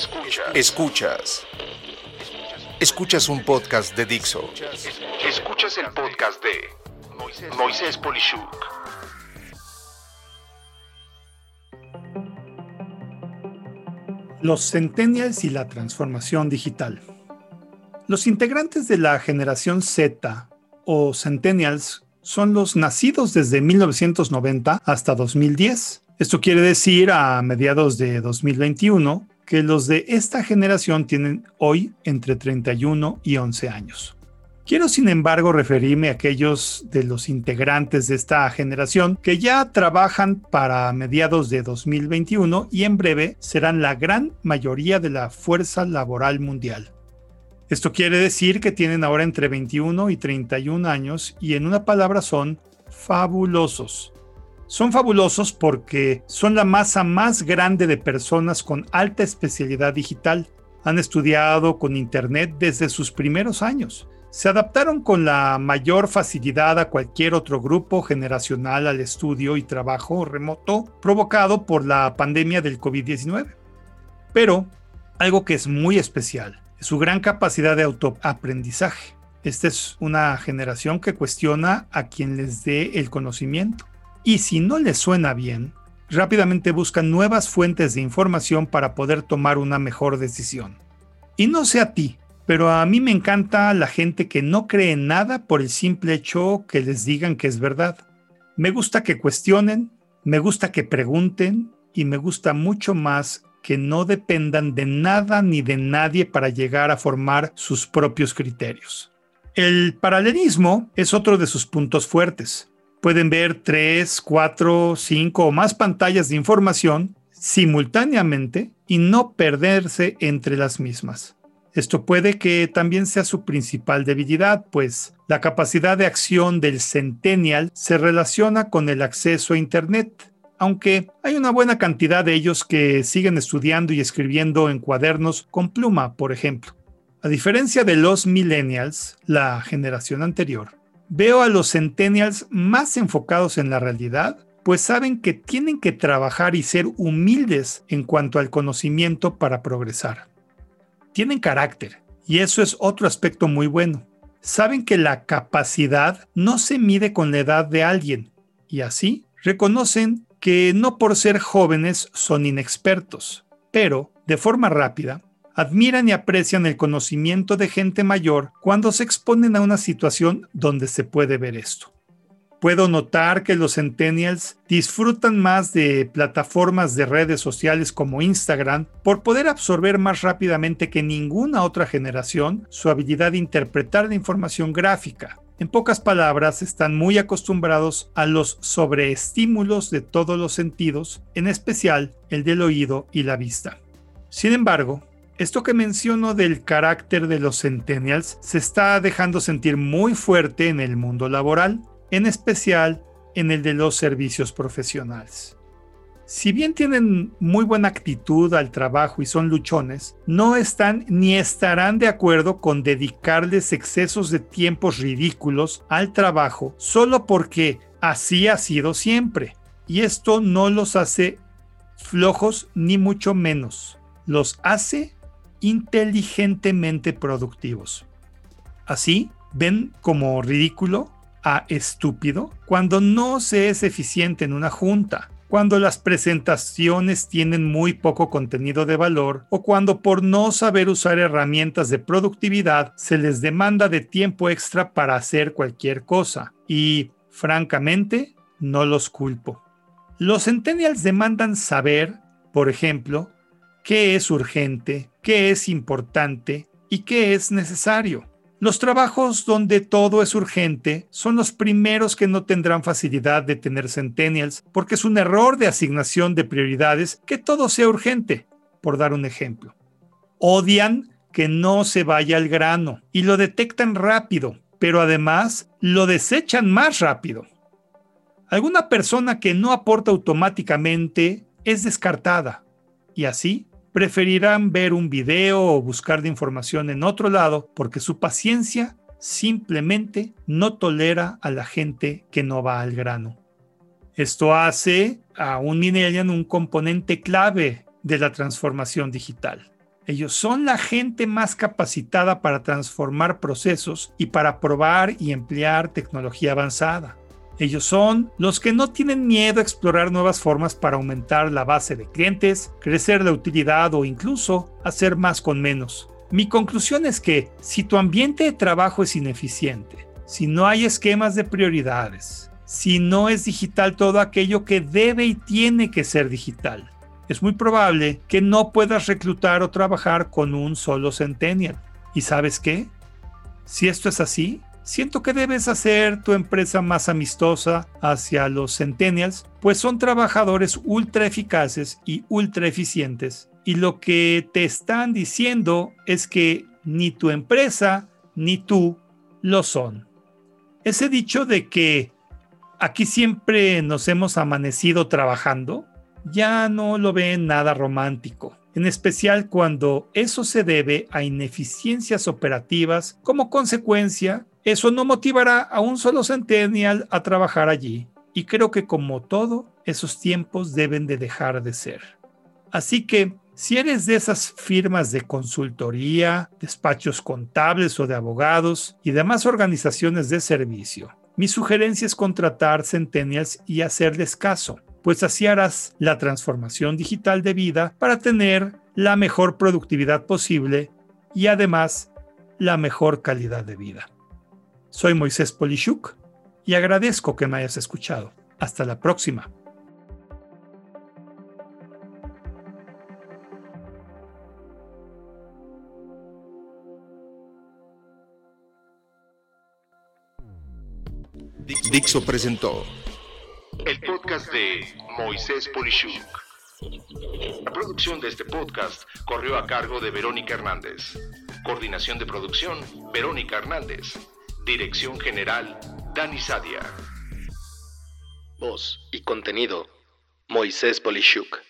Escuchas. Escuchas. Escuchas un podcast de Dixo. Escuchas el podcast de Moisés Polishuk. Los Centennials y la transformación digital. Los integrantes de la generación Z o Centennials son los nacidos desde 1990 hasta 2010. Esto quiere decir a mediados de 2021 que los de esta generación tienen hoy entre 31 y 11 años. Quiero sin embargo referirme a aquellos de los integrantes de esta generación que ya trabajan para mediados de 2021 y en breve serán la gran mayoría de la fuerza laboral mundial. Esto quiere decir que tienen ahora entre 21 y 31 años y en una palabra son fabulosos. Son fabulosos porque son la masa más grande de personas con alta especialidad digital. Han estudiado con Internet desde sus primeros años. Se adaptaron con la mayor facilidad a cualquier otro grupo generacional al estudio y trabajo remoto provocado por la pandemia del COVID-19. Pero algo que es muy especial su gran capacidad de autoaprendizaje. Esta es una generación que cuestiona a quien les dé el conocimiento. Y si no les suena bien, rápidamente buscan nuevas fuentes de información para poder tomar una mejor decisión. Y no sé a ti, pero a mí me encanta la gente que no cree en nada por el simple hecho que les digan que es verdad. Me gusta que cuestionen, me gusta que pregunten y me gusta mucho más que no dependan de nada ni de nadie para llegar a formar sus propios criterios. El paralelismo es otro de sus puntos fuertes. Pueden ver tres, cuatro, cinco o más pantallas de información simultáneamente y no perderse entre las mismas. Esto puede que también sea su principal debilidad, pues la capacidad de acción del centennial se relaciona con el acceso a Internet aunque hay una buena cantidad de ellos que siguen estudiando y escribiendo en cuadernos con pluma, por ejemplo. A diferencia de los millennials, la generación anterior, veo a los centennials más enfocados en la realidad, pues saben que tienen que trabajar y ser humildes en cuanto al conocimiento para progresar. Tienen carácter, y eso es otro aspecto muy bueno. Saben que la capacidad no se mide con la edad de alguien, y así reconocen que no por ser jóvenes son inexpertos, pero, de forma rápida, admiran y aprecian el conocimiento de gente mayor cuando se exponen a una situación donde se puede ver esto. Puedo notar que los centennials disfrutan más de plataformas de redes sociales como Instagram por poder absorber más rápidamente que ninguna otra generación su habilidad de interpretar la información gráfica, en pocas palabras, están muy acostumbrados a los sobreestímulos de todos los sentidos, en especial el del oído y la vista. Sin embargo, esto que menciono del carácter de los centennials se está dejando sentir muy fuerte en el mundo laboral, en especial en el de los servicios profesionales. Si bien tienen muy buena actitud al trabajo y son luchones, no están ni estarán de acuerdo con dedicarles excesos de tiempos ridículos al trabajo solo porque así ha sido siempre. Y esto no los hace flojos ni mucho menos. Los hace inteligentemente productivos. Así, ven como ridículo a estúpido cuando no se es eficiente en una junta cuando las presentaciones tienen muy poco contenido de valor o cuando por no saber usar herramientas de productividad se les demanda de tiempo extra para hacer cualquier cosa. Y, francamente, no los culpo. Los centennials demandan saber, por ejemplo, qué es urgente, qué es importante y qué es necesario. Los trabajos donde todo es urgente son los primeros que no tendrán facilidad de tener centennials porque es un error de asignación de prioridades que todo sea urgente, por dar un ejemplo. Odian que no se vaya al grano y lo detectan rápido, pero además lo desechan más rápido. Alguna persona que no aporta automáticamente es descartada y así preferirán ver un video o buscar información en otro lado porque su paciencia simplemente no tolera a la gente que no va al grano. Esto hace a un millennial un componente clave de la transformación digital. Ellos son la gente más capacitada para transformar procesos y para probar y emplear tecnología avanzada. Ellos son los que no tienen miedo a explorar nuevas formas para aumentar la base de clientes, crecer la utilidad o incluso hacer más con menos. Mi conclusión es que si tu ambiente de trabajo es ineficiente, si no hay esquemas de prioridades, si no es digital todo aquello que debe y tiene que ser digital, es muy probable que no puedas reclutar o trabajar con un solo centennial. ¿Y sabes qué? Si esto es así, siento que debes hacer tu empresa más amistosa hacia los centennials, pues son trabajadores ultra eficaces y ultra eficientes. Y lo que te están diciendo es que ni tu empresa ni tú lo son. Ese dicho de que aquí siempre nos hemos amanecido trabajando, ya no lo ven nada romántico en especial cuando eso se debe a ineficiencias operativas como consecuencia eso no motivará a un solo centennial a trabajar allí. Y creo que como todo, esos tiempos deben de dejar de ser. Así que, si eres de esas firmas de consultoría, despachos contables o de abogados y demás organizaciones de servicio, mi sugerencia es contratar centennials y hacerles caso, pues así harás la transformación digital de vida para tener la mejor productividad posible y además la mejor calidad de vida. Soy Moisés Polishuk y agradezco que me hayas escuchado. Hasta la próxima. Dixo presentó el podcast de Moisés Polishuk. La producción de este podcast corrió a cargo de Verónica Hernández. Coordinación de producción, Verónica Hernández. Dirección General, Dani Sadia. Voz y contenido, Moisés Polishuk.